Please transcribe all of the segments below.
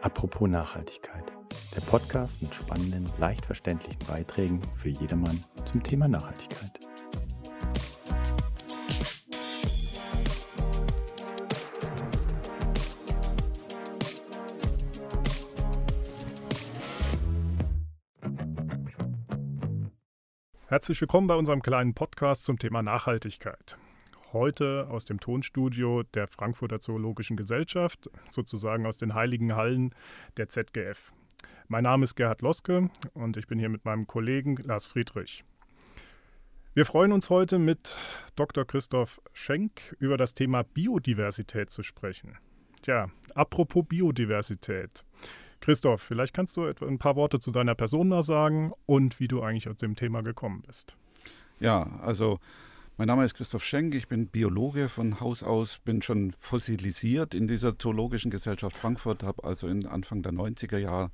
Apropos Nachhaltigkeit. Der Podcast mit spannenden, leicht verständlichen Beiträgen für jedermann zum Thema Nachhaltigkeit. Herzlich willkommen bei unserem kleinen Podcast zum Thema Nachhaltigkeit. Heute aus dem Tonstudio der Frankfurter Zoologischen Gesellschaft, sozusagen aus den heiligen Hallen der ZGF. Mein Name ist Gerhard Loske und ich bin hier mit meinem Kollegen Lars Friedrich. Wir freuen uns heute mit Dr. Christoph Schenk über das Thema Biodiversität zu sprechen. Tja, apropos Biodiversität. Christoph, vielleicht kannst du ein paar Worte zu deiner Person mal sagen und wie du eigentlich aus dem Thema gekommen bist. Ja, also mein Name ist Christoph Schenk, ich bin Biologe von Haus aus, bin schon fossilisiert in dieser Zoologischen Gesellschaft Frankfurt, habe also in Anfang der 90er Jahre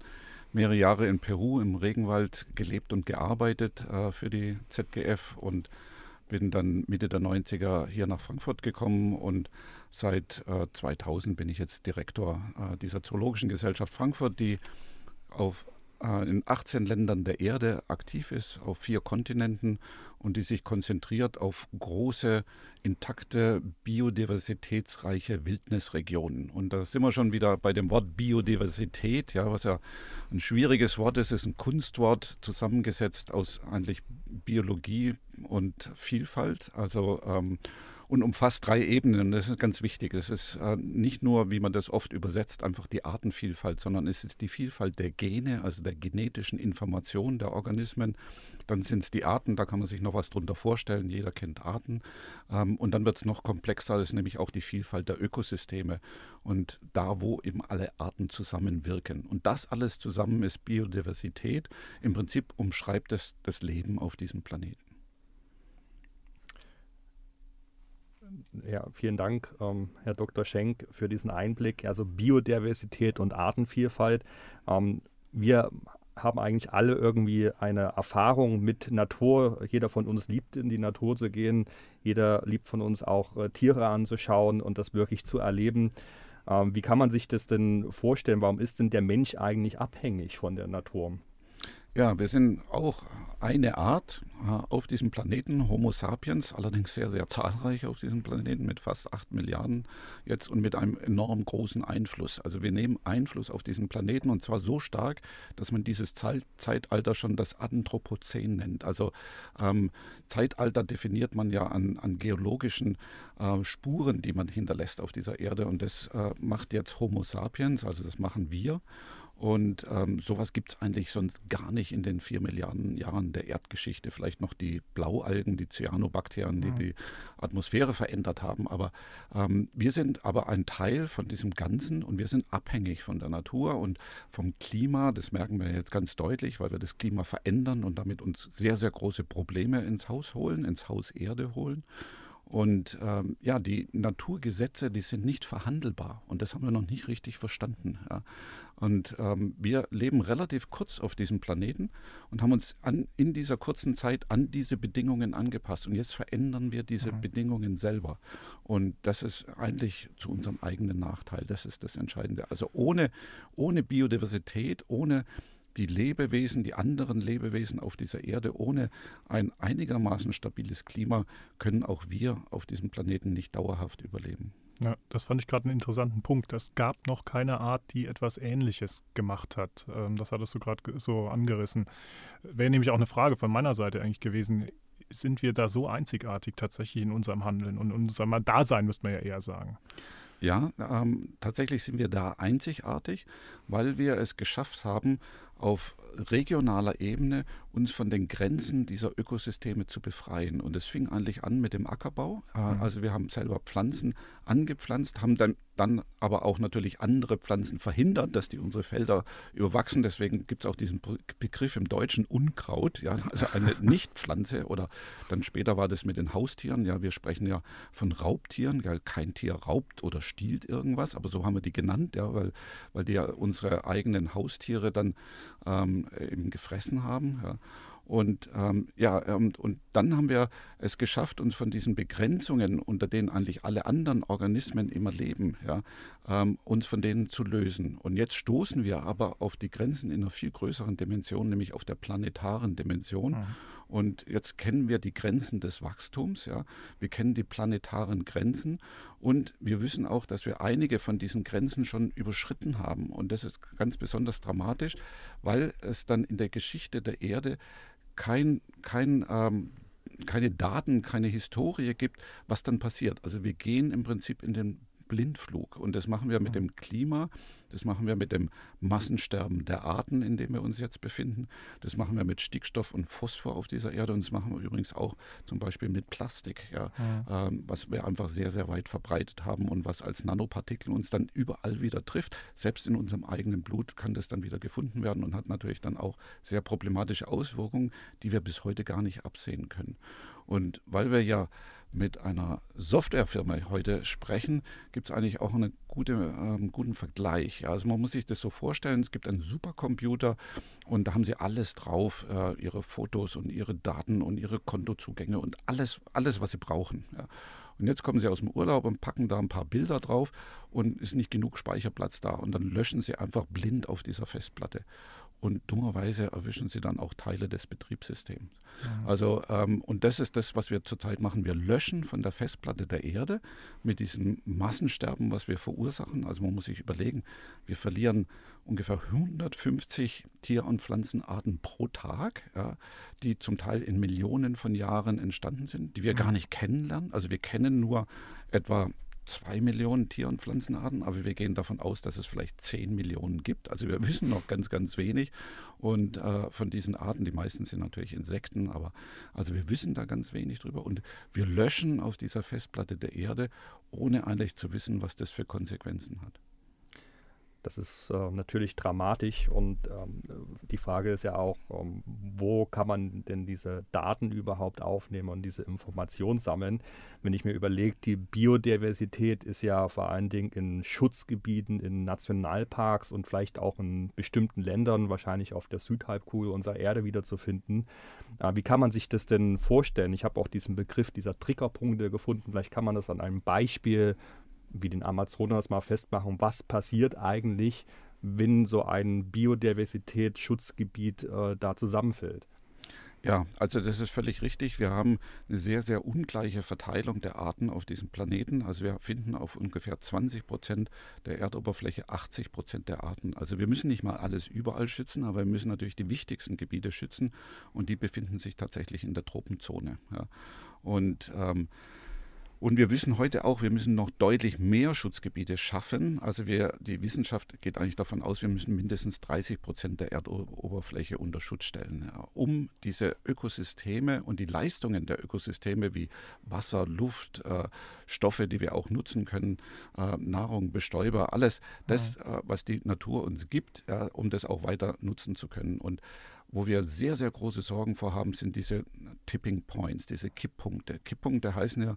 mehrere Jahre in Peru im Regenwald gelebt und gearbeitet äh, für die ZGF und bin dann Mitte der 90er hier nach Frankfurt gekommen und seit äh, 2000 bin ich jetzt Direktor äh, dieser Zoologischen Gesellschaft Frankfurt, die auf in 18 Ländern der Erde aktiv ist, auf vier Kontinenten und die sich konzentriert auf große, intakte, biodiversitätsreiche Wildnisregionen. Und da sind wir schon wieder bei dem Wort Biodiversität, ja, was ja ein schwieriges Wort ist, ist ein Kunstwort zusammengesetzt aus eigentlich Biologie und Vielfalt. Also ähm, und umfasst drei Ebenen. Das ist ganz wichtig. Das ist äh, nicht nur, wie man das oft übersetzt, einfach die Artenvielfalt, sondern es ist die Vielfalt der Gene, also der genetischen Information der Organismen. Dann sind es die Arten, da kann man sich noch was drunter vorstellen. Jeder kennt Arten. Ähm, und dann wird es noch komplexer, das ist nämlich auch die Vielfalt der Ökosysteme und da, wo eben alle Arten zusammenwirken. Und das alles zusammen ist Biodiversität. Im Prinzip umschreibt es das Leben auf diesem Planeten. Ja, vielen Dank, ähm, Herr Dr. Schenk, für diesen Einblick. Also Biodiversität und Artenvielfalt. Ähm, wir haben eigentlich alle irgendwie eine Erfahrung mit Natur. Jeder von uns liebt in die Natur zu gehen. Jeder liebt von uns auch äh, Tiere anzuschauen und das wirklich zu erleben. Ähm, wie kann man sich das denn vorstellen? Warum ist denn der Mensch eigentlich abhängig von der Natur? Ja, wir sind auch eine Art äh, auf diesem Planeten, Homo sapiens, allerdings sehr, sehr zahlreich auf diesem Planeten mit fast acht Milliarden jetzt und mit einem enorm großen Einfluss. Also wir nehmen Einfluss auf diesen Planeten und zwar so stark, dass man dieses Zeit Zeitalter schon das Anthropozän nennt. Also ähm, Zeitalter definiert man ja an, an geologischen äh, Spuren, die man hinterlässt auf dieser Erde und das äh, macht jetzt Homo sapiens, also das machen wir. Und ähm, sowas gibt es eigentlich sonst gar nicht in den vier Milliarden Jahren der Erdgeschichte. Vielleicht noch die Blaualgen, die Cyanobakterien, die mhm. die Atmosphäre verändert haben. Aber ähm, wir sind aber ein Teil von diesem Ganzen und wir sind abhängig von der Natur und vom Klima. Das merken wir jetzt ganz deutlich, weil wir das Klima verändern und damit uns sehr, sehr große Probleme ins Haus holen, ins Haus Erde holen. Und ähm, ja, die Naturgesetze, die sind nicht verhandelbar. Und das haben wir noch nicht richtig verstanden. Ja. Und ähm, wir leben relativ kurz auf diesem Planeten und haben uns an, in dieser kurzen Zeit an diese Bedingungen angepasst. Und jetzt verändern wir diese mhm. Bedingungen selber. Und das ist eigentlich zu unserem eigenen Nachteil. Das ist das Entscheidende. Also ohne, ohne Biodiversität, ohne die Lebewesen, die anderen Lebewesen auf dieser Erde ohne ein einigermaßen stabiles Klima können auch wir auf diesem Planeten nicht dauerhaft überleben. Ja, das fand ich gerade einen interessanten Punkt. Es gab noch keine Art, die etwas Ähnliches gemacht hat. Ähm, das hattest du gerade so angerissen. Wäre nämlich auch eine Frage von meiner Seite eigentlich gewesen. Sind wir da so einzigartig tatsächlich in unserem Handeln und in unserem Dasein, müsste man ja eher sagen? Ja, ähm, tatsächlich sind wir da einzigartig, weil wir es geschafft haben, auf regionaler Ebene uns von den Grenzen dieser Ökosysteme zu befreien. Und es fing eigentlich an mit dem Ackerbau. Äh, mhm. Also wir haben selber Pflanzen angepflanzt, haben dann, dann aber auch natürlich andere Pflanzen verhindert, dass die unsere Felder überwachsen. Deswegen gibt es auch diesen Begriff im Deutschen Unkraut, ja, also eine Nichtpflanze. Oder dann später war das mit den Haustieren. Ja, wir sprechen ja von Raubtieren. Ja, kein Tier raubt oder stiehlt irgendwas, aber so haben wir die genannt, ja, weil, weil die ja unsere eigenen Haustiere dann ähm, eben gefressen haben. Ja. Und ähm, ja, und, ähm, und dann haben wir es geschafft, uns von diesen Begrenzungen, unter denen eigentlich alle anderen Organismen immer leben, ja, ähm, uns von denen zu lösen. Und jetzt stoßen wir aber auf die Grenzen in einer viel größeren Dimension, nämlich auf der planetaren Dimension. Mhm. Und jetzt kennen wir die Grenzen des Wachstums, ja. Wir kennen die planetaren Grenzen und wir wissen auch, dass wir einige von diesen Grenzen schon überschritten haben. Und das ist ganz besonders dramatisch, weil es dann in der Geschichte der Erde kein, kein ähm, keine Daten, keine Historie gibt, was dann passiert. Also wir gehen im Prinzip in den Blindflug. Und das machen wir mit dem Klima, das machen wir mit dem Massensterben der Arten, in dem wir uns jetzt befinden. Das machen wir mit Stickstoff und Phosphor auf dieser Erde. Und das machen wir übrigens auch zum Beispiel mit Plastik, ja, ja. Ähm, was wir einfach sehr, sehr weit verbreitet haben und was als Nanopartikel uns dann überall wieder trifft. Selbst in unserem eigenen Blut kann das dann wieder gefunden werden und hat natürlich dann auch sehr problematische Auswirkungen, die wir bis heute gar nicht absehen können. Und weil wir ja mit einer Softwarefirma heute sprechen, gibt es eigentlich auch einen gute, äh, guten Vergleich. Also man muss sich das so vorstellen, es gibt einen Supercomputer und da haben sie alles drauf, äh, ihre Fotos und ihre Daten und ihre Kontozugänge und alles, alles was sie brauchen. Ja. Und jetzt kommen sie aus dem Urlaub und packen da ein paar Bilder drauf und ist nicht genug Speicherplatz da. Und dann löschen sie einfach blind auf dieser Festplatte und dummerweise erwischen sie dann auch Teile des Betriebssystems. Mhm. Also, ähm, und das ist das, was wir zurzeit machen. Wir löschen von der Festplatte der Erde mit diesem Massensterben, was wir verursachen. Also man muss sich überlegen, wir verlieren ungefähr 150 Tier- und Pflanzenarten pro Tag, ja, die zum Teil in Millionen von Jahren entstanden sind, die wir mhm. gar nicht kennenlernen. Also wir kennen nur etwa zwei Millionen Tier- und Pflanzenarten, aber wir gehen davon aus, dass es vielleicht zehn Millionen gibt. Also wir wissen noch ganz, ganz wenig. Und äh, von diesen Arten, die meisten sind natürlich Insekten, aber also wir wissen da ganz wenig drüber. Und wir löschen auf dieser Festplatte der Erde, ohne eigentlich zu wissen, was das für Konsequenzen hat. Das ist äh, natürlich dramatisch und ähm, die Frage ist ja auch, ähm, wo kann man denn diese Daten überhaupt aufnehmen und diese Informationen sammeln? Wenn ich mir überlege, die Biodiversität ist ja vor allen Dingen in Schutzgebieten, in Nationalparks und vielleicht auch in bestimmten Ländern, wahrscheinlich auf der Südhalbkugel unserer Erde wiederzufinden. Äh, wie kann man sich das denn vorstellen? Ich habe auch diesen Begriff dieser Triggerpunkte gefunden. Vielleicht kann man das an einem Beispiel wie den Amazonas mal festmachen, was passiert eigentlich, wenn so ein Biodiversitätsschutzgebiet äh, da zusammenfällt. Ja, also das ist völlig richtig. Wir haben eine sehr, sehr ungleiche Verteilung der Arten auf diesem Planeten. Also wir finden auf ungefähr 20 Prozent der Erdoberfläche 80 Prozent der Arten. Also wir müssen nicht mal alles überall schützen, aber wir müssen natürlich die wichtigsten Gebiete schützen und die befinden sich tatsächlich in der Tropenzone. Ja. Und ähm, und wir wissen heute auch, wir müssen noch deutlich mehr Schutzgebiete schaffen. Also wir, die Wissenschaft geht eigentlich davon aus, wir müssen mindestens 30 Prozent der Erdoberfläche unter Schutz stellen, ja, um diese Ökosysteme und die Leistungen der Ökosysteme wie Wasser, Luft, äh, Stoffe, die wir auch nutzen können, äh, Nahrung, Bestäuber, alles das, äh, was die Natur uns gibt, um das auch weiter nutzen zu können. Und wo wir sehr, sehr große Sorgen vorhaben, sind diese Tipping Points, diese Kipppunkte. Kipppunkte heißen ja,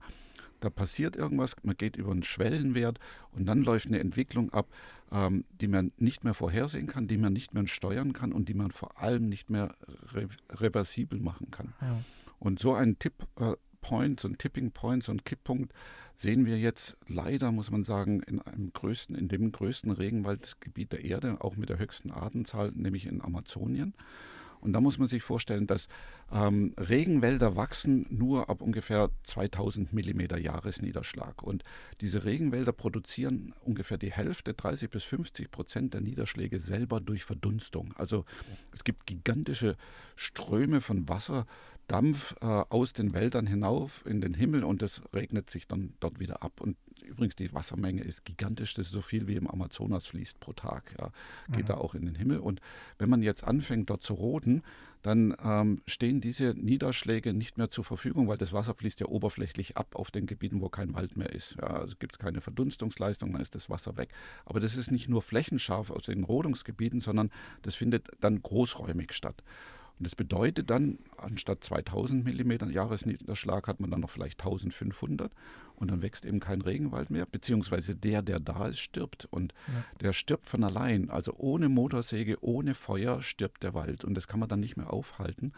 da passiert irgendwas, man geht über einen Schwellenwert und dann läuft eine Entwicklung ab, ähm, die man nicht mehr vorhersehen kann, die man nicht mehr steuern kann und die man vor allem nicht mehr re reversibel machen kann. Ja. Und so ein Tipp-Point, äh, so ein Tipping Point, so ein Kipppunkt sehen wir jetzt leider, muss man sagen, in einem größten, in dem größten Regenwaldgebiet der Erde, auch mit der höchsten Artenzahl, nämlich in Amazonien. Und da muss man sich vorstellen, dass ähm, Regenwälder wachsen nur ab ungefähr 2000 Millimeter Jahresniederschlag. Und diese Regenwälder produzieren ungefähr die Hälfte, 30 bis 50 Prozent der Niederschläge selber durch Verdunstung. Also es gibt gigantische Ströme von Wasser, Dampf äh, aus den Wäldern hinauf in den Himmel und das regnet sich dann dort wieder ab. Und übrigens, die Wassermenge ist gigantisch, das ist so viel wie im Amazonas fließt pro Tag. Ja. Geht mhm. da auch in den Himmel. Und wenn man jetzt anfängt, dort zu roden, dann ähm, stehen diese Niederschläge nicht mehr zur Verfügung, weil das Wasser fließt ja oberflächlich ab auf den Gebieten, wo kein Wald mehr ist. Ja, also gibt es keine Verdunstungsleistung, dann ist das Wasser weg. Aber das ist nicht nur flächenscharf aus den Rodungsgebieten, sondern das findet dann großräumig statt. Und das bedeutet dann, anstatt 2000 mm Jahresniederschlag hat man dann noch vielleicht 1500 und dann wächst eben kein Regenwald mehr, beziehungsweise der, der da ist, stirbt. Und ja. der stirbt von allein. Also ohne Motorsäge, ohne Feuer stirbt der Wald. Und das kann man dann nicht mehr aufhalten.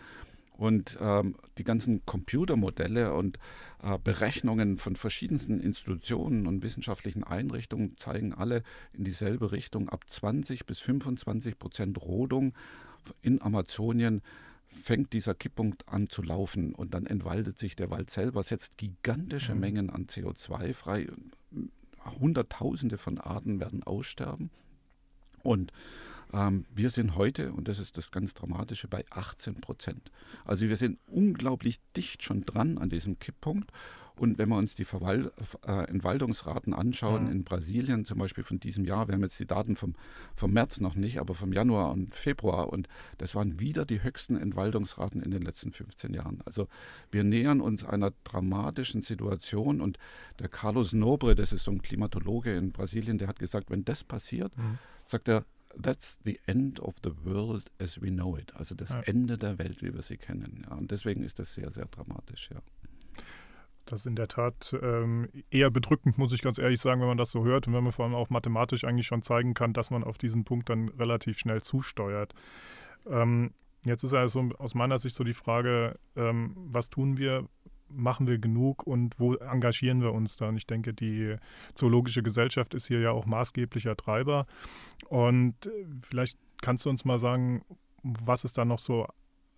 Und ähm, die ganzen Computermodelle und äh, Berechnungen von verschiedensten Institutionen und wissenschaftlichen Einrichtungen zeigen alle in dieselbe Richtung. Ab 20 bis 25 Prozent Rodung in Amazonien fängt dieser Kipppunkt an zu laufen und dann entwaldet sich der Wald selber, setzt gigantische mhm. Mengen an CO2 frei. Hunderttausende von Arten werden aussterben. Und ähm, wir sind heute, und das ist das ganz Dramatische, bei 18 Prozent. Also wir sind unglaublich dicht schon dran an diesem Kipppunkt. Und wenn wir uns die Verwal äh, Entwaldungsraten anschauen, ja. in Brasilien zum Beispiel von diesem Jahr, wir haben jetzt die Daten vom, vom März noch nicht, aber vom Januar und Februar, und das waren wieder die höchsten Entwaldungsraten in den letzten 15 Jahren. Also wir nähern uns einer dramatischen Situation und der Carlos Nobre, das ist so ein Klimatologe in Brasilien, der hat gesagt, wenn das passiert, mhm. sagt er, that's the end of the world as we know it. Also das ja. Ende der Welt, wie wir sie kennen. Ja. Und deswegen ist das sehr, sehr dramatisch, ja. Das ist in der Tat ähm, eher bedrückend, muss ich ganz ehrlich sagen, wenn man das so hört und wenn man vor allem auch mathematisch eigentlich schon zeigen kann, dass man auf diesen Punkt dann relativ schnell zusteuert. Ähm, jetzt ist also aus meiner Sicht so die Frage, ähm, was tun wir, machen wir genug und wo engagieren wir uns da? Und ich denke, die Zoologische Gesellschaft ist hier ja auch maßgeblicher Treiber. Und äh, vielleicht kannst du uns mal sagen, was es da noch so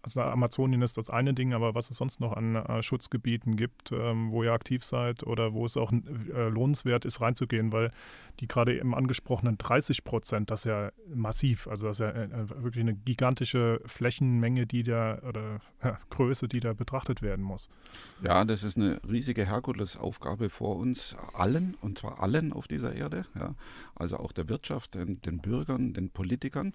also Amazonien ist das eine Ding, aber was es sonst noch an äh, Schutzgebieten gibt, ähm, wo ihr aktiv seid oder wo es auch äh, lohnenswert ist, reinzugehen, weil die gerade eben angesprochenen 30 Prozent, das ist ja massiv, also das ist ja äh, äh, wirklich eine gigantische Flächenmenge, die da oder ja, Größe, die da betrachtet werden muss. Ja, das ist eine riesige Herkulesaufgabe vor uns allen, und zwar allen auf dieser Erde, ja, also auch der Wirtschaft, den, den Bürgern, den Politikern.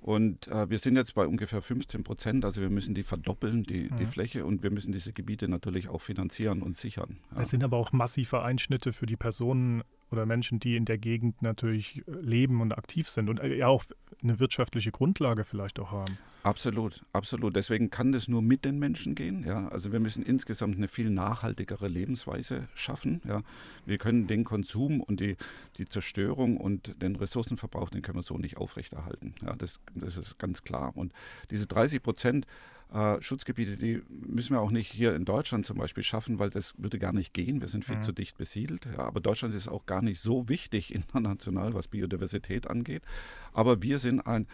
Und äh, wir sind jetzt bei ungefähr 15 Prozent, also wir müssen die verdoppeln, die, mhm. die Fläche, und wir müssen diese Gebiete natürlich auch finanzieren und sichern. Ja. Es sind aber auch massive Einschnitte für die Personen oder Menschen, die in der Gegend natürlich leben und aktiv sind und ja auch eine wirtschaftliche Grundlage vielleicht auch haben. Absolut, absolut. Deswegen kann das nur mit den Menschen gehen. Ja? Also wir müssen insgesamt eine viel nachhaltigere Lebensweise schaffen. Ja? Wir können den Konsum und die, die Zerstörung und den Ressourcenverbrauch, den können wir so nicht aufrechterhalten. Ja? Das, das ist ganz klar. Und diese 30 Prozent äh, Schutzgebiete, die müssen wir auch nicht hier in Deutschland zum Beispiel schaffen, weil das würde gar nicht gehen. Wir sind viel mhm. zu dicht besiedelt. Ja, aber Deutschland ist auch gar nicht so wichtig international, was Biodiversität angeht. Aber wir sind ein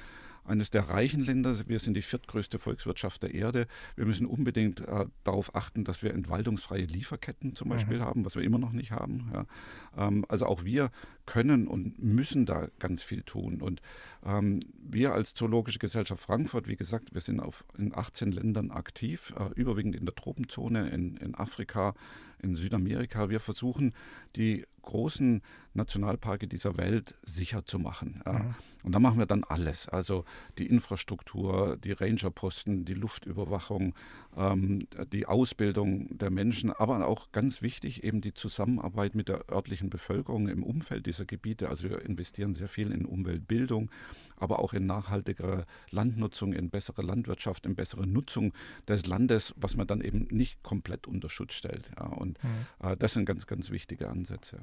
eines der reichen Länder. Wir sind die viertgrößte Volkswirtschaft der Erde. Wir müssen unbedingt äh, darauf achten, dass wir entwaldungsfreie Lieferketten zum Beispiel mhm. haben, was wir immer noch nicht haben. Ja. Ähm, also auch wir können und müssen da ganz viel tun. Und ähm, wir als Zoologische Gesellschaft Frankfurt, wie gesagt, wir sind auf, in 18 Ländern aktiv, äh, überwiegend in der Tropenzone, in, in Afrika, in Südamerika. Wir versuchen, die großen Nationalparke dieser Welt sicher zu machen. Ja. Mhm. Und da machen wir dann alles. Also die Infrastruktur, die Rangerposten, die Luftüberwachung, ähm, die Ausbildung der Menschen, aber auch ganz wichtig eben die Zusammenarbeit mit der örtlichen Bevölkerung im Umfeld dieser Gebiete. Also wir investieren sehr viel in Umweltbildung, aber auch in nachhaltigere Landnutzung, in bessere Landwirtschaft, in bessere Nutzung des Landes, was man dann eben nicht komplett unter Schutz stellt. Ja. Und mhm. äh, das sind ganz, ganz wichtige Ansätze.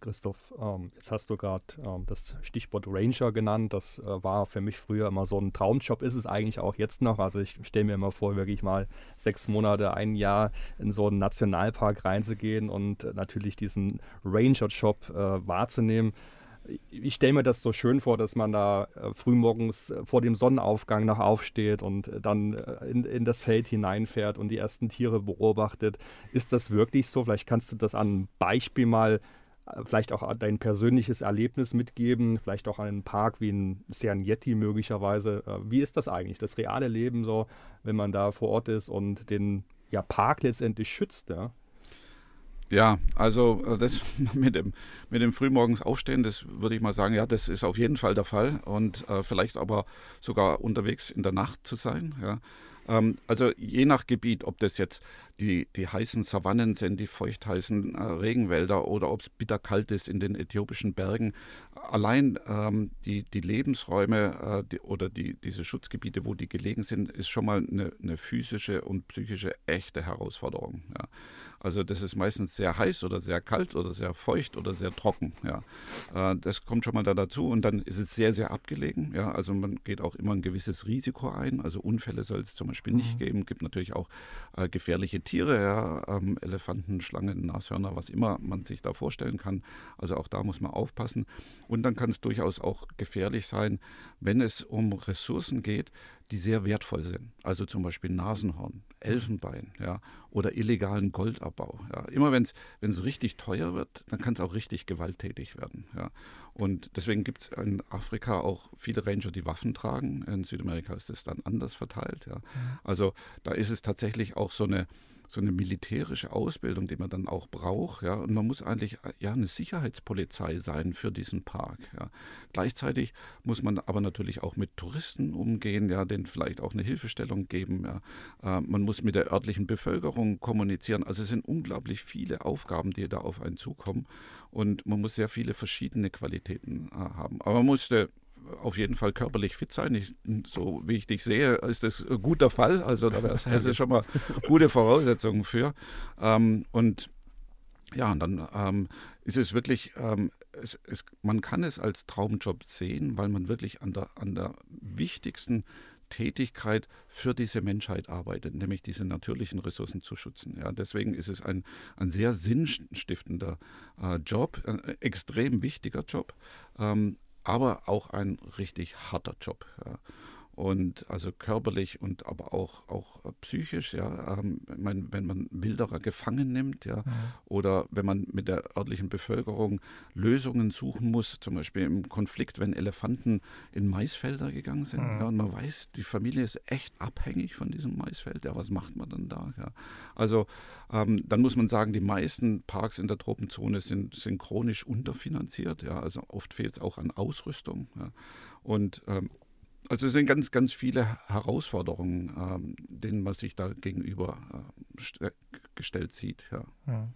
Christoph, ähm, jetzt hast du gerade ähm, das Stichwort Ranger genannt. Das äh, war für mich früher immer so ein Traumjob, ist es eigentlich auch jetzt noch. Also ich stelle mir immer vor, wirklich mal sechs Monate, ein Jahr in so einen Nationalpark reinzugehen und äh, natürlich diesen Ranger-Job äh, wahrzunehmen. Ich stelle mir das so schön vor, dass man da äh, frühmorgens äh, vor dem Sonnenaufgang noch aufsteht und äh, dann in, in das Feld hineinfährt und die ersten Tiere beobachtet. Ist das wirklich so? Vielleicht kannst du das an einem Beispiel mal vielleicht auch dein persönliches Erlebnis mitgeben, vielleicht auch einen Park wie ein Serengeti möglicherweise. Äh, wie ist das eigentlich, das reale Leben so, wenn man da vor Ort ist und den ja, Park letztendlich schützt? Ja? Ja, also äh, das mit dem, mit dem frühmorgens Aufstehen, das würde ich mal sagen, ja, das ist auf jeden Fall der Fall und äh, vielleicht aber sogar unterwegs in der Nacht zu sein. Ja. Ähm, also je nach Gebiet, ob das jetzt die, die heißen Savannen sind, die feuchtheißen äh, Regenwälder oder ob es bitterkalt ist in den äthiopischen Bergen. Allein ähm, die, die Lebensräume äh, die, oder die, diese Schutzgebiete, wo die gelegen sind, ist schon mal eine, eine physische und psychische echte Herausforderung. Ja. Also das ist meistens sehr heiß oder sehr kalt oder sehr feucht oder sehr trocken. Ja. Äh, das kommt schon mal da dazu und dann ist es sehr, sehr abgelegen. Ja. Also man geht auch immer ein gewisses Risiko ein. Also Unfälle soll es zum Beispiel nicht mhm. geben. Es gibt natürlich auch äh, gefährliche Tiere, ja. ähm, Elefanten, Schlangen, Nashörner, was immer man sich da vorstellen kann. Also auch da muss man aufpassen. Und dann kann es durchaus auch gefährlich sein, wenn es um Ressourcen geht, die sehr wertvoll sind. Also zum Beispiel Nasenhorn, Elfenbein ja, oder illegalen Goldabbau. Ja. Immer wenn es richtig teuer wird, dann kann es auch richtig gewalttätig werden. Ja. Und deswegen gibt es in Afrika auch viele Ranger, die Waffen tragen. In Südamerika ist das dann anders verteilt. Ja. Also da ist es tatsächlich auch so eine so eine militärische Ausbildung, die man dann auch braucht. Ja? Und man muss eigentlich ja, eine Sicherheitspolizei sein für diesen Park. Ja? Gleichzeitig muss man aber natürlich auch mit Touristen umgehen, ja, denen vielleicht auch eine Hilfestellung geben. Ja? Äh, man muss mit der örtlichen Bevölkerung kommunizieren. Also es sind unglaublich viele Aufgaben, die da auf einen zukommen. Und man muss sehr viele verschiedene Qualitäten äh, haben. Aber man musste auf jeden Fall körperlich fit sein. Ich, so wie ich dich sehe, ist das ein guter Fall. Also da wäre es schon mal gute Voraussetzungen für. Ähm, und ja, und dann ähm, ist es wirklich, ähm, es, es, man kann es als Traumjob sehen, weil man wirklich an der, an der wichtigsten Tätigkeit für diese Menschheit arbeitet, nämlich diese natürlichen Ressourcen zu schützen. Ja, deswegen ist es ein, ein sehr sinnstiftender äh, Job, ein extrem wichtiger Job. Ähm, aber auch ein richtig harter Job. Ja und also körperlich und aber auch, auch psychisch, ja, ähm, meine, wenn man Wilderer gefangen nimmt, ja, mhm. oder wenn man mit der örtlichen Bevölkerung Lösungen suchen muss, zum Beispiel im Konflikt, wenn Elefanten in Maisfelder gegangen sind, mhm. ja, und man weiß, die Familie ist echt abhängig von diesem Maisfeld, ja, was macht man dann da? Ja? Also ähm, dann muss man sagen, die meisten Parks in der Tropenzone sind, sind chronisch unterfinanziert, ja, also oft fehlt es auch an Ausrüstung, ja, und ähm, also es sind ganz, ganz viele Herausforderungen, ähm, denen man sich da gegenüber äh, gestellt sieht. Ja.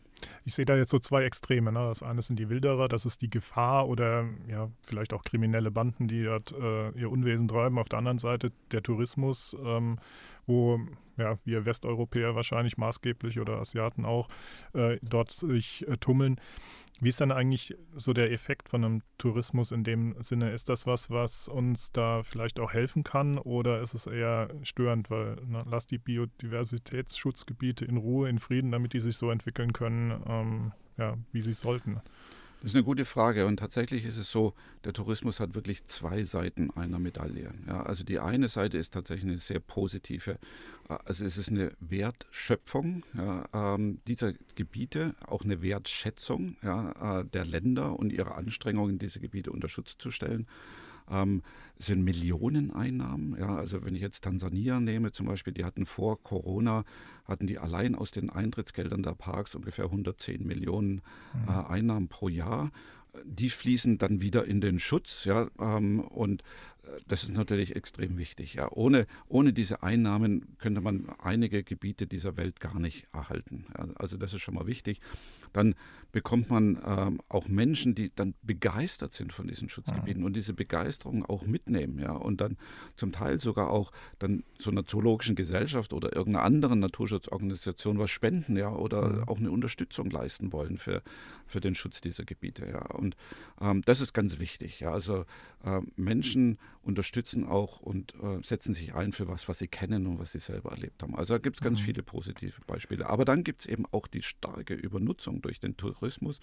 Ich sehe da jetzt so zwei Extreme. Ne? Das eine sind die Wilderer, das ist die Gefahr oder ja, vielleicht auch kriminelle Banden, die dort äh, ihr Unwesen treiben. Auf der anderen Seite der Tourismus, ähm, wo ja, wir Westeuropäer wahrscheinlich maßgeblich oder Asiaten auch äh, dort sich äh, tummeln. Wie ist dann eigentlich so der Effekt von einem Tourismus in dem Sinne? Ist das was, was uns da vielleicht auch helfen kann oder ist es eher störend, weil na, lass die Biodiversitätsschutzgebiete in Ruhe, in Frieden, damit die sich so entwickeln können, ähm, ja, wie sie sollten? Das ist eine gute Frage. Und tatsächlich ist es so, der Tourismus hat wirklich zwei Seiten einer Medaille. Ja, also die eine Seite ist tatsächlich eine sehr positive, äh, also es ist eine Wertschöpfung. Ja, ähm, dieser Gebiete, auch eine Wertschätzung ja, äh, der Länder und ihre Anstrengungen, diese Gebiete unter Schutz zu stellen ähm, sind Millioneneinnahmen. Ja, also wenn ich jetzt Tansania nehme zum Beispiel, die hatten vor Corona, hatten die allein aus den Eintrittsgeldern der Parks ungefähr 110 Millionen mhm. äh, Einnahmen pro Jahr. Die fließen dann wieder in den Schutz, ja, ähm, und das ist natürlich extrem wichtig. Ja. Ohne, ohne diese Einnahmen könnte man einige Gebiete dieser Welt gar nicht erhalten. Ja. Also das ist schon mal wichtig. Dann bekommt man ähm, auch Menschen, die dann begeistert sind von diesen Schutzgebieten ja. und diese Begeisterung auch mitnehmen. Ja. Und dann zum Teil sogar auch dann zu einer zoologischen Gesellschaft oder irgendeiner anderen Naturschutzorganisation was spenden ja, oder mhm. auch eine Unterstützung leisten wollen für, für den Schutz dieser Gebiete. Ja. Und ähm, das ist ganz wichtig. Ja. Also äh, Menschen unterstützen auch und äh, setzen sich ein für was, was sie kennen und was sie selber erlebt haben. Also da gibt es ganz mhm. viele positive Beispiele. Aber dann gibt es eben auch die starke Übernutzung durch den Tourismus.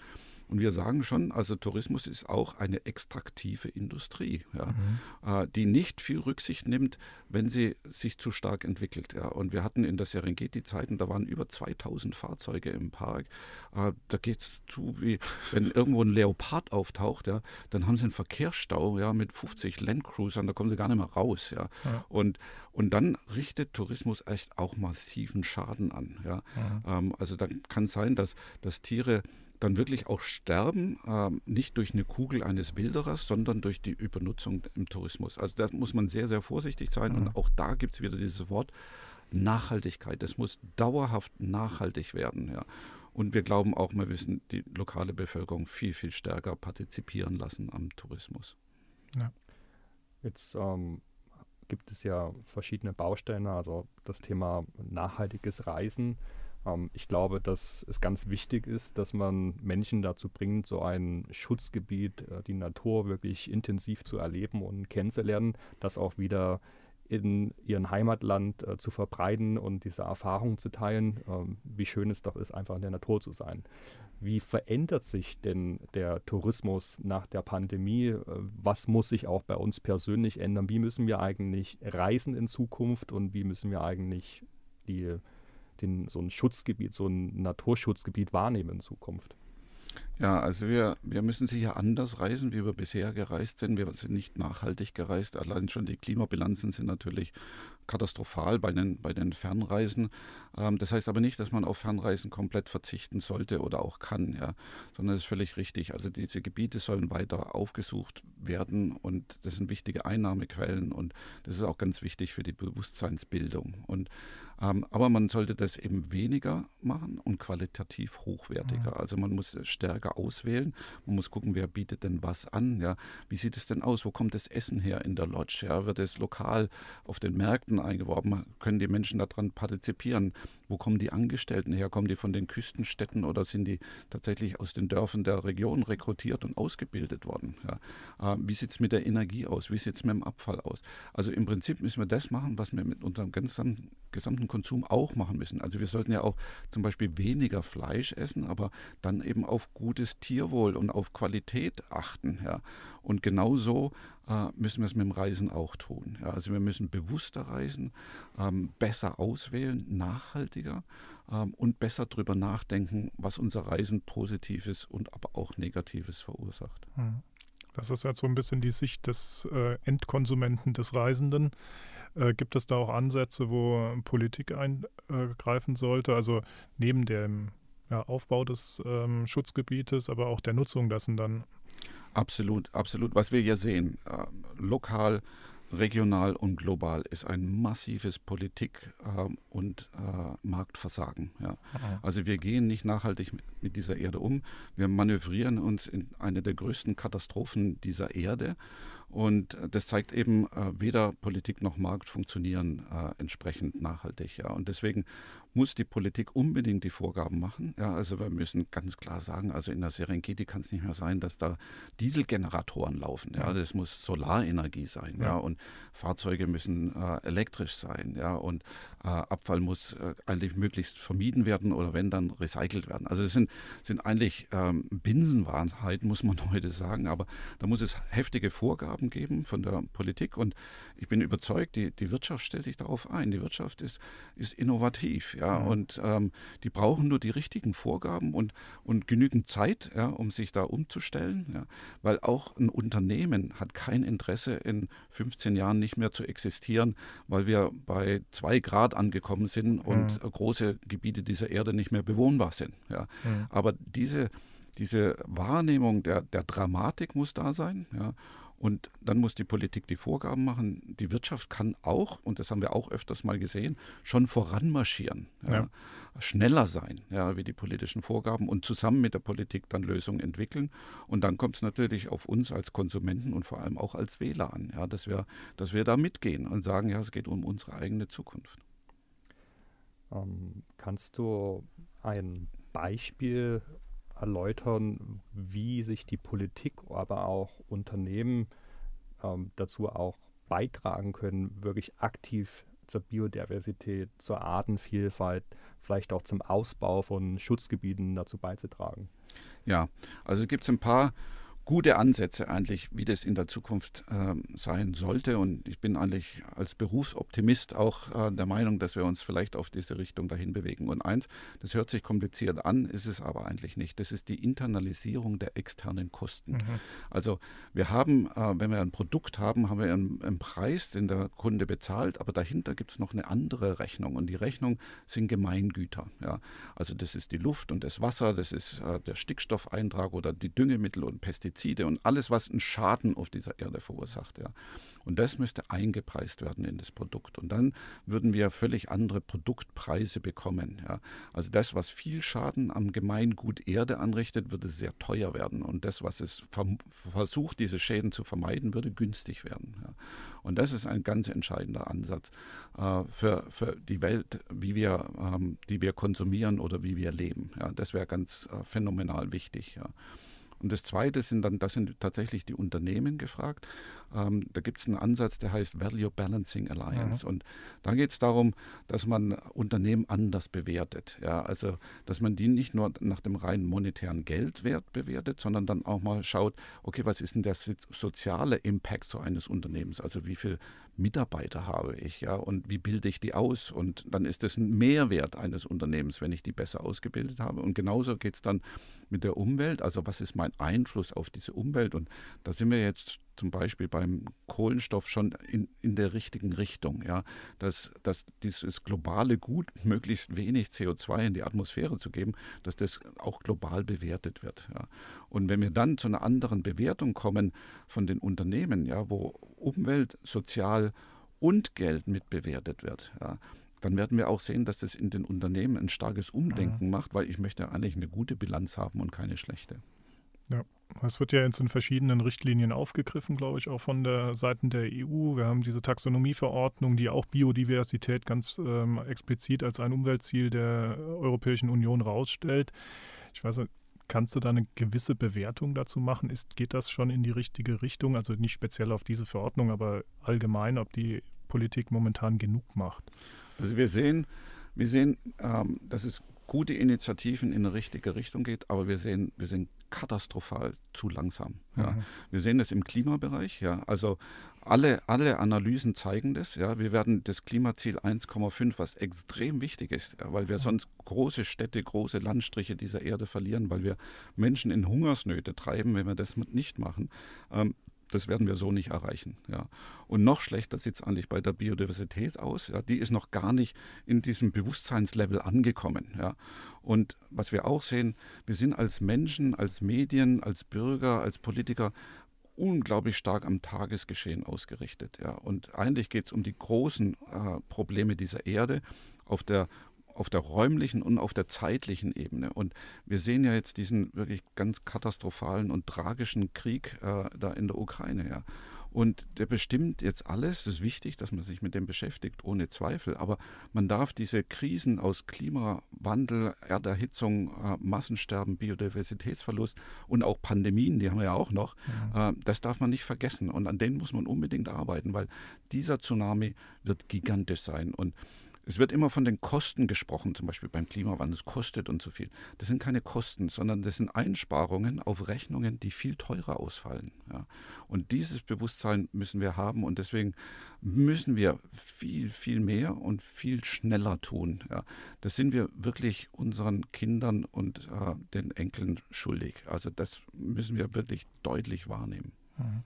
Und wir sagen schon, also Tourismus ist auch eine extraktive Industrie, ja, mhm. äh, die nicht viel Rücksicht nimmt, wenn sie sich zu stark entwickelt. Ja. Und wir hatten in der Serengeti-Zeiten, da waren über 2000 Fahrzeuge im Park. Äh, da geht es zu, wie wenn irgendwo ein Leopard auftaucht, ja, dann haben sie einen Verkehrsstau ja, mit 50 Landcruisern, da kommen sie gar nicht mehr raus. Ja. ja. Und, und dann richtet Tourismus echt auch massiven Schaden an. Ja. Ähm, also da kann sein, dass, dass Tiere dann wirklich auch sterben, äh, nicht durch eine Kugel eines Wilderers, sondern durch die Übernutzung im Tourismus. Also da muss man sehr, sehr vorsichtig sein. Mhm. Und auch da gibt es wieder dieses Wort Nachhaltigkeit. Das muss dauerhaft nachhaltig werden. Ja. Und wir glauben auch, wir müssen die lokale Bevölkerung viel, viel stärker partizipieren lassen am Tourismus. Ja. Jetzt ähm, gibt es ja verschiedene Bausteine, also das Thema nachhaltiges Reisen Ähm, ich glaube, dass es ganz wichtig ist, dass man Menschen dazu bringt, so ein Schutzgebiet, äh, die Natur wirklich intensiv zu erleben und kennenzulernen, das auch wieder in ihrem Heimatland äh, zu verbreiten und diese Erfahrung zu teilen, ähm, wie schön es doch ist, einfach in der Natur zu sein. Wie verändert sich denn der Tourismus nach der Pandemie? Äh, was muss sich auch bei uns persönlich ändern? Wie müssen wir eigentlich reisen in Zukunft und wie müssen wir eigentlich die, den, so ein Schutzgebiet, so ein Naturschutzgebiet wahrnehmen in Zukunft? Ja, also wir, wir müssen sicher anders reisen, wie wir bisher gereist sind. Wir sind nicht nachhaltig gereist. Allein schon die Klimabilanzen sind natürlich katastrophal bei den, bei den Fernreisen. Ähm, das heißt aber nicht, dass man auf Fernreisen komplett verzichten sollte oder auch kann, ja, sondern das ist völlig richtig. Also diese Gebiete sollen weiter aufgesucht werden und das sind wichtige Einnahmequellen und das ist auch ganz wichtig für die Bewusstseinsbildung. Und ähm, aber man sollte das eben weniger machen und qualitativ hochwertiger. Mhm. Also man muss stärker auswählen. Man muss gucken, wer bietet denn was an. Ja? Wie sieht es denn aus? Wo kommt das Essen her in der Lodge? Ja? Wird es lokal auf den Märkten eingeworben? Können die Menschen daran partizipieren? Wo kommen die Angestellten her? Kommen die von den Küstenstädten oder sind die tatsächlich aus den Dörfern der Region rekrutiert und ausgebildet worden? Ja? Äh, wie sieht es mit der Energie aus? Wie sieht es mit dem Abfall aus? Also im Prinzip müssen wir das machen, was wir mit unserem gesamten, gesamten Konsum auch machen müssen. Also wir sollten ja auch zum Beispiel weniger Fleisch essen, aber dann eben auf gutes Tierwohl und auf Qualität achten. Ja? Und genauso äh, müssen wir es mit dem Reisen auch tun. Ja? Also wir müssen bewusster reisen, ähm, besser auswählen, nachhaltiger ähm, und besser darüber nachdenken, was unser Reisen Positives und aber auch Negatives verursacht. Hm. Das ist jetzt so ein bisschen die Sicht des äh, Endkonsumenten, des Reisenden. Äh, gibt es da auch Ansätze, wo Politik eingreifen sollte? Also neben dem ja, Aufbau des ähm, Schutzgebietes, aber auch der Nutzung dessen dann? Absolut, absolut. Was wir hier sehen, äh, lokal, regional und global, ist ein massives Politik- äh, und äh, Marktversagen. Ja. Also wir gehen nicht nachhaltig mit, mit dieser Erde um. Wir manövrieren uns in eine der größten Katastrophen dieser Erde. Und äh, das zeigt eben, äh, weder Politik noch Markt funktionieren äh, entsprechend nachhaltig. Ja. Und deswegen muss die Politik unbedingt die Vorgaben machen. Ja, also wir müssen ganz klar sagen, also in der Serengeti kann es nicht mehr sein, dass da Dieselgeneratoren laufen. Ja, das muss Solarenergie sein. Ja, ja und Fahrzeuge müssen äh, elektrisch sein. Ja, und äh, Abfall muss äh, eigentlich möglichst vermieden werden oder wenn dann recycelt werden. Also das sind, sind eigentlich ähm, Binsenwahrheiten, muss man heute sagen. Aber da muss es heftige Vorgaben Vorgaben geben von der Politik. Und ich bin überzeugt, die, die Wirtschaft stellt sich darauf ein. Die Wirtschaft ist, ist innovativ, ja, mhm. und ähm, die brauchen nur die richtigen Vorgaben und, und genügend Zeit, ja, um sich da umzustellen, ja, weil auch ein Unternehmen hat kein Interesse, in 15 Jahren nicht mehr zu existieren, weil wir bei zwei Grad angekommen sind und mhm. große Gebiete dieser Erde nicht mehr bewohnbar sind. Ja. Mhm. Aber diese diese Wahrnehmung der, der Dramatik muss da sein. Ja. Und dann muss die Politik die Vorgaben machen. Die Wirtschaft kann auch, und das haben wir auch öfters mal gesehen, schon voranmarschieren, ja, ja. schneller sein, ja, wie die politischen Vorgaben und zusammen mit der Politik dann Lösungen entwickeln. Und dann kommt es natürlich auf uns als Konsumenten und vor allem auch als Wähler an, ja, dass, wir, dass wir da mitgehen und sagen, ja, es geht um unsere eigene Zukunft. Ähm, kannst du ein Beispiel erläutern, wie sich die Politik, aber auch Unternehmen ähm, dazu auch beitragen können, wirklich aktiv zur Biodiversität, zur Artenvielfalt, vielleicht auch zum Ausbau von Schutzgebieten dazu beizutragen. Ja, also es gibt ein paar gute Ansätze eigentlich, wie das in der Zukunft äh, sein sollte. Und ich bin eigentlich als Berufsoptimist auch äh, der Meinung, dass wir uns vielleicht auf diese Richtung dahin bewegen. Und eins, das hört sich kompliziert an, ist es aber eigentlich nicht. Das ist die Internalisierung der externen Kosten. Mhm. Also wir haben, äh, wenn wir ein Produkt haben, haben wir einen, einen Preis, den der Kunde bezahlt, aber dahinter gibt es noch eine andere Rechnung. Und die Rechnung sind Gemeingüter. Ja. Also das ist die Luft und das Wasser, das ist äh, der Stickstoffeintrag oder die Düngemittel und Pestizide. Pestizide und alles, was einen Schaden auf dieser Erde verursacht. Ja. Und das müsste eingepreist werden in das Produkt. Und dann würden wir völlig andere Produktpreise bekommen. Ja. Also das, was viel Schaden am Gemeingut Erde anrichtet, würde sehr teuer werden. Und das, was es versucht, diese Schäden zu vermeiden, würde günstig werden. Ja. Und das ist ein ganz entscheidender Ansatz äh, für, für die Welt, wie wir, ähm, die wir konsumieren oder wie wir leben. Ja, das wäre ganz äh, phänomenal wichtig. Ja. Und das Zweite sind dann, das sind tatsächlich die Unternehmen gefragt. Ähm, da gibt es einen Ansatz, der heißt Value Balancing Alliance. Mhm. Und da geht es darum, dass man Unternehmen anders bewertet. Ja, also, dass man die nicht nur nach dem rein monetären Geldwert bewertet, sondern dann auch mal schaut, okay, was ist denn der soziale Impact so eines Unternehmens? Also, wie viel Mitarbeiter habe ich, ja, und wie bilde ich die aus? Und dann ist es ein Mehrwert eines Unternehmens, wenn ich die besser ausgebildet habe. Und genauso geht es dann mit der Umwelt. Also was ist mein Einfluss auf diese Umwelt? Und da sind wir jetzt zum Beispiel beim Kohlenstoff schon in, in der richtigen Richtung, ja, dass, dass dieses globale Gut, möglichst wenig CO2 in die Atmosphäre zu geben, dass das auch global bewertet wird. Ja. Und wenn wir dann zu einer anderen Bewertung kommen von den Unternehmen, ja, wo Umwelt, Sozial und Geld mitbewertet wird, ja, dann werden wir auch sehen, dass das in den Unternehmen ein starkes Umdenken mhm. macht, weil ich möchte eigentlich eine gute Bilanz haben und keine schlechte. Ja, es wird ja jetzt in verschiedenen Richtlinien aufgegriffen, glaube ich, auch von der Seite der EU. Wir haben diese Taxonomieverordnung, die auch Biodiversität ganz ähm, explizit als ein Umweltziel der Europäischen Union rausstellt. Ich weiß nicht, Kannst du da eine gewisse Bewertung dazu machen? Ist, geht das schon in die richtige Richtung? Also nicht speziell auf diese Verordnung, aber allgemein, ob die Politik momentan genug macht? Also wir sehen, wir sehen, ähm, dass es gute Initiativen in eine richtige Richtung geht, aber wir sehen, wir sind katastrophal zu langsam. Ja. Mhm. Wir sehen das im Klimabereich. Ja. Also alle, alle Analysen zeigen das. Ja. Wir werden das Klimaziel 1,5, was extrem wichtig ist, weil wir mhm. sonst große Städte, große Landstriche dieser Erde verlieren, weil wir Menschen in Hungersnöte treiben, wenn wir das nicht machen. Ähm, das werden wir so nicht erreichen. Ja. Und noch schlechter sieht es eigentlich bei der Biodiversität aus. Ja. Die ist noch gar nicht in diesem Bewusstseinslevel angekommen. Ja. Und was wir auch sehen, wir sind als Menschen, als Medien, als Bürger, als Politiker unglaublich stark am Tagesgeschehen ausgerichtet. Ja. Und eigentlich geht es um die großen äh, Probleme dieser Erde auf der auf der räumlichen und auf der zeitlichen Ebene. Und wir sehen ja jetzt diesen wirklich ganz katastrophalen und tragischen Krieg äh, da in der Ukraine. Ja. Und der bestimmt jetzt alles. Es ist wichtig, dass man sich mit dem beschäftigt, ohne Zweifel. Aber man darf diese Krisen aus Klimawandel, Erderhitzung, äh, Massensterben, Biodiversitätsverlust und auch Pandemien, die haben wir ja auch noch, ja. Äh, das darf man nicht vergessen. Und an denen muss man unbedingt arbeiten, weil dieser Tsunami wird gigantisch sein. Und es wird immer von den Kosten gesprochen, zum Beispiel beim Klimawandel, es kostet und so viel. Das sind keine Kosten, sondern das sind Einsparungen auf Rechnungen, die viel teurer ausfallen. Ja. Und dieses Bewusstsein müssen wir haben und deswegen müssen wir viel, viel mehr und viel schneller tun. Ja. Das sind wir wirklich unseren Kindern und äh, den Enkeln schuldig. Also das müssen wir wirklich deutlich wahrnehmen. Mhm.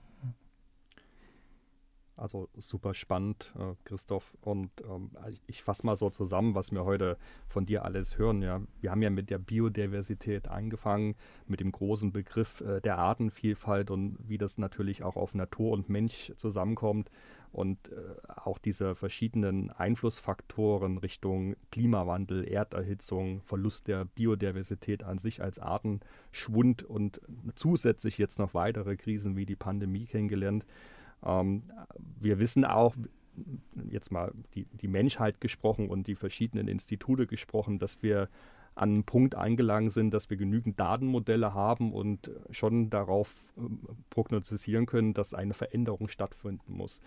Also super spannend, äh, Christoph. Und ähm, ich fasse mal so zusammen, was wir heute von dir alles hören. Ja, wir haben ja mit der Biodiversität angefangen, mit dem großen Begriff äh, der Artenvielfalt und wie das natürlich auch auf Natur und Mensch zusammenkommt und äh, auch diese verschiedenen Einflussfaktoren Richtung Klimawandel, Erderhitzung, Verlust der Biodiversität an sich als Artenschwund und zusätzlich jetzt noch weitere Krisen wie die Pandemie kennengelernt. Ähm, wir wissen auch, jetzt mal die, die Menschheit gesprochen und die verschiedenen Institute gesprochen, dass wir an einen Punkt eingelangt sind, dass wir genügend Datenmodelle haben und schon darauf äh, prognostizieren können, dass eine Veränderung stattfinden muss.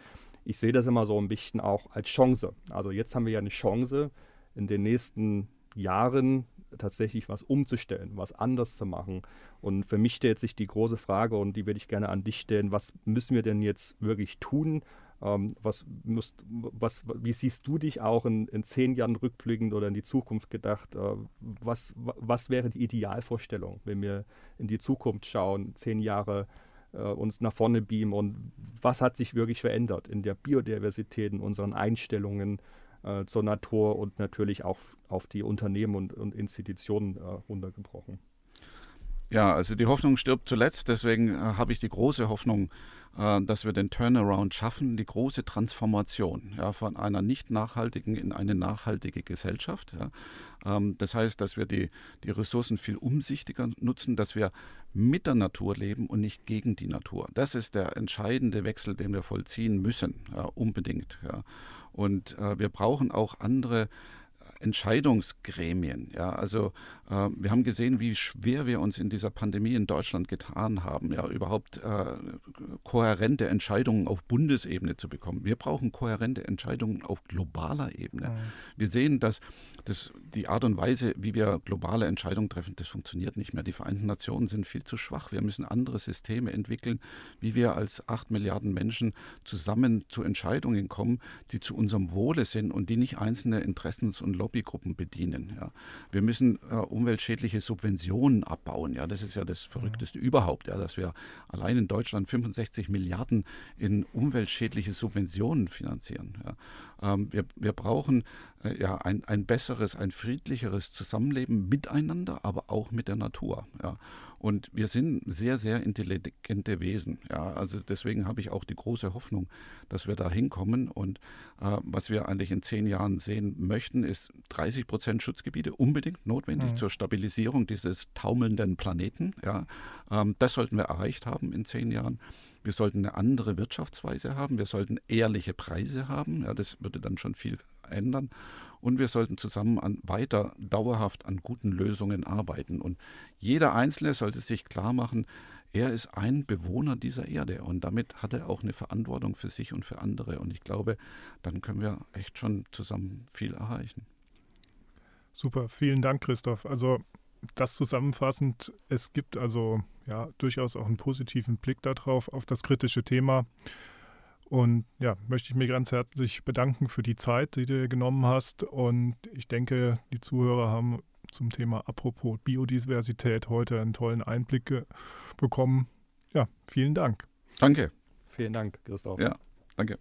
Ich sehe das immer so ein bisschen auch als Chance. Also jetzt haben wir ja eine Chance, in den nächsten Jahren tatsächlich was umzustellen, was anders zu machen. Und für mich stellt sich die große Frage, und die würde ich gerne an dich stellen, was müssen wir denn jetzt wirklich tun? Ähm, was musst, was, wie siehst du dich auch in, in, zehn Jahren rückblickend oder in die Zukunft gedacht? Äh, was, was wäre die Idealvorstellung, wenn wir in die Zukunft schauen, zehn Jahre äh, uns nach vorne beamen und was hat sich wirklich verändert in der Biodiversität, in unseren Einstellungen, äh, zur Natur und natürlich auch auf die Unternehmen und, und Institutionen äh, runtergebrochen. Ja, also die Hoffnung stirbt zuletzt, deswegen äh, habe ich die große Hoffnung, äh, dass wir den Turnaround schaffen, die große Transformation ja, von einer nicht nachhaltigen in eine nachhaltige Gesellschaft. Ja. Ähm, das heißt, dass wir die, die Ressourcen viel umsichtiger nutzen, dass wir mit der Natur leben und nicht gegen die Natur. Das ist der entscheidende Wechsel, den wir vollziehen müssen, ja, unbedingt. Ja. Und äh, wir brauchen auch andere Entscheidungsgremien. Ja, also wir haben gesehen, wie schwer wir uns in dieser Pandemie in Deutschland getan haben, ja, überhaupt äh, kohärente Entscheidungen auf Bundesebene zu bekommen. Wir brauchen kohärente Entscheidungen auf globaler Ebene. Mhm. Wir sehen, dass das, die Art und Weise, wie wir globale Entscheidungen treffen, das funktioniert nicht mehr. Die Vereinten Nationen sind viel zu schwach. Wir müssen andere Systeme entwickeln, wie wir als acht Milliarden Menschen zusammen zu Entscheidungen kommen, die zu unserem Wohle sind und die nicht einzelne Interessens- und Lobbygruppen bedienen. Ja. Wir müssen äh, umweltschädliche Subventionen abbauen. Ja, das ist ja das Verrückteste mhm. überhaupt, ja, dass wir allein in Deutschland 65 Milliarden in umweltschädliche Subventionen finanzieren. Ja. Ähm, wir, wir brauchen äh, ja, ein, ein besseres, ein friedlicheres Zusammenleben miteinander, aber auch mit der Natur. Ja. Und wir sind sehr, sehr intelligente Wesen. Ja. Also deswegen habe ich auch die große Hoffnung, dass wir da hinkommen. Und äh, was wir eigentlich in zehn Jahren sehen möchten, ist 30 Prozent Schutzgebiete unbedingt notwendig mhm. zur Stabilisierung dieses taumelnden Planeten. Ja. Ähm, das sollten wir erreicht haben in zehn Jahren. Wir sollten eine andere Wirtschaftsweise haben. Wir sollten ehrliche Preise haben. Ja, das würde dann schon viel ändern. Und wir sollten zusammen an, weiter dauerhaft an guten Lösungen arbeiten. Und jeder Einzelne sollte sich klar machen, er ist ein Bewohner dieser Erde und damit hat er auch eine Verantwortung für sich und für andere. Und ich glaube, dann können wir echt schon zusammen viel erreichen. Super, vielen Dank, Christoph. Also das zusammenfassend, es gibt also ja durchaus auch einen positiven Blick darauf, auf das kritische Thema. Und ja, möchte ich mir ganz herzlich bedanken für die Zeit, die du genommen hast. Und ich denke, die Zuhörer haben zum Thema apropos Biodiversität heute einen tollen Einblick bekommen. Ja, vielen Dank. Danke. Vielen Dank, Christoph. Ja, danke.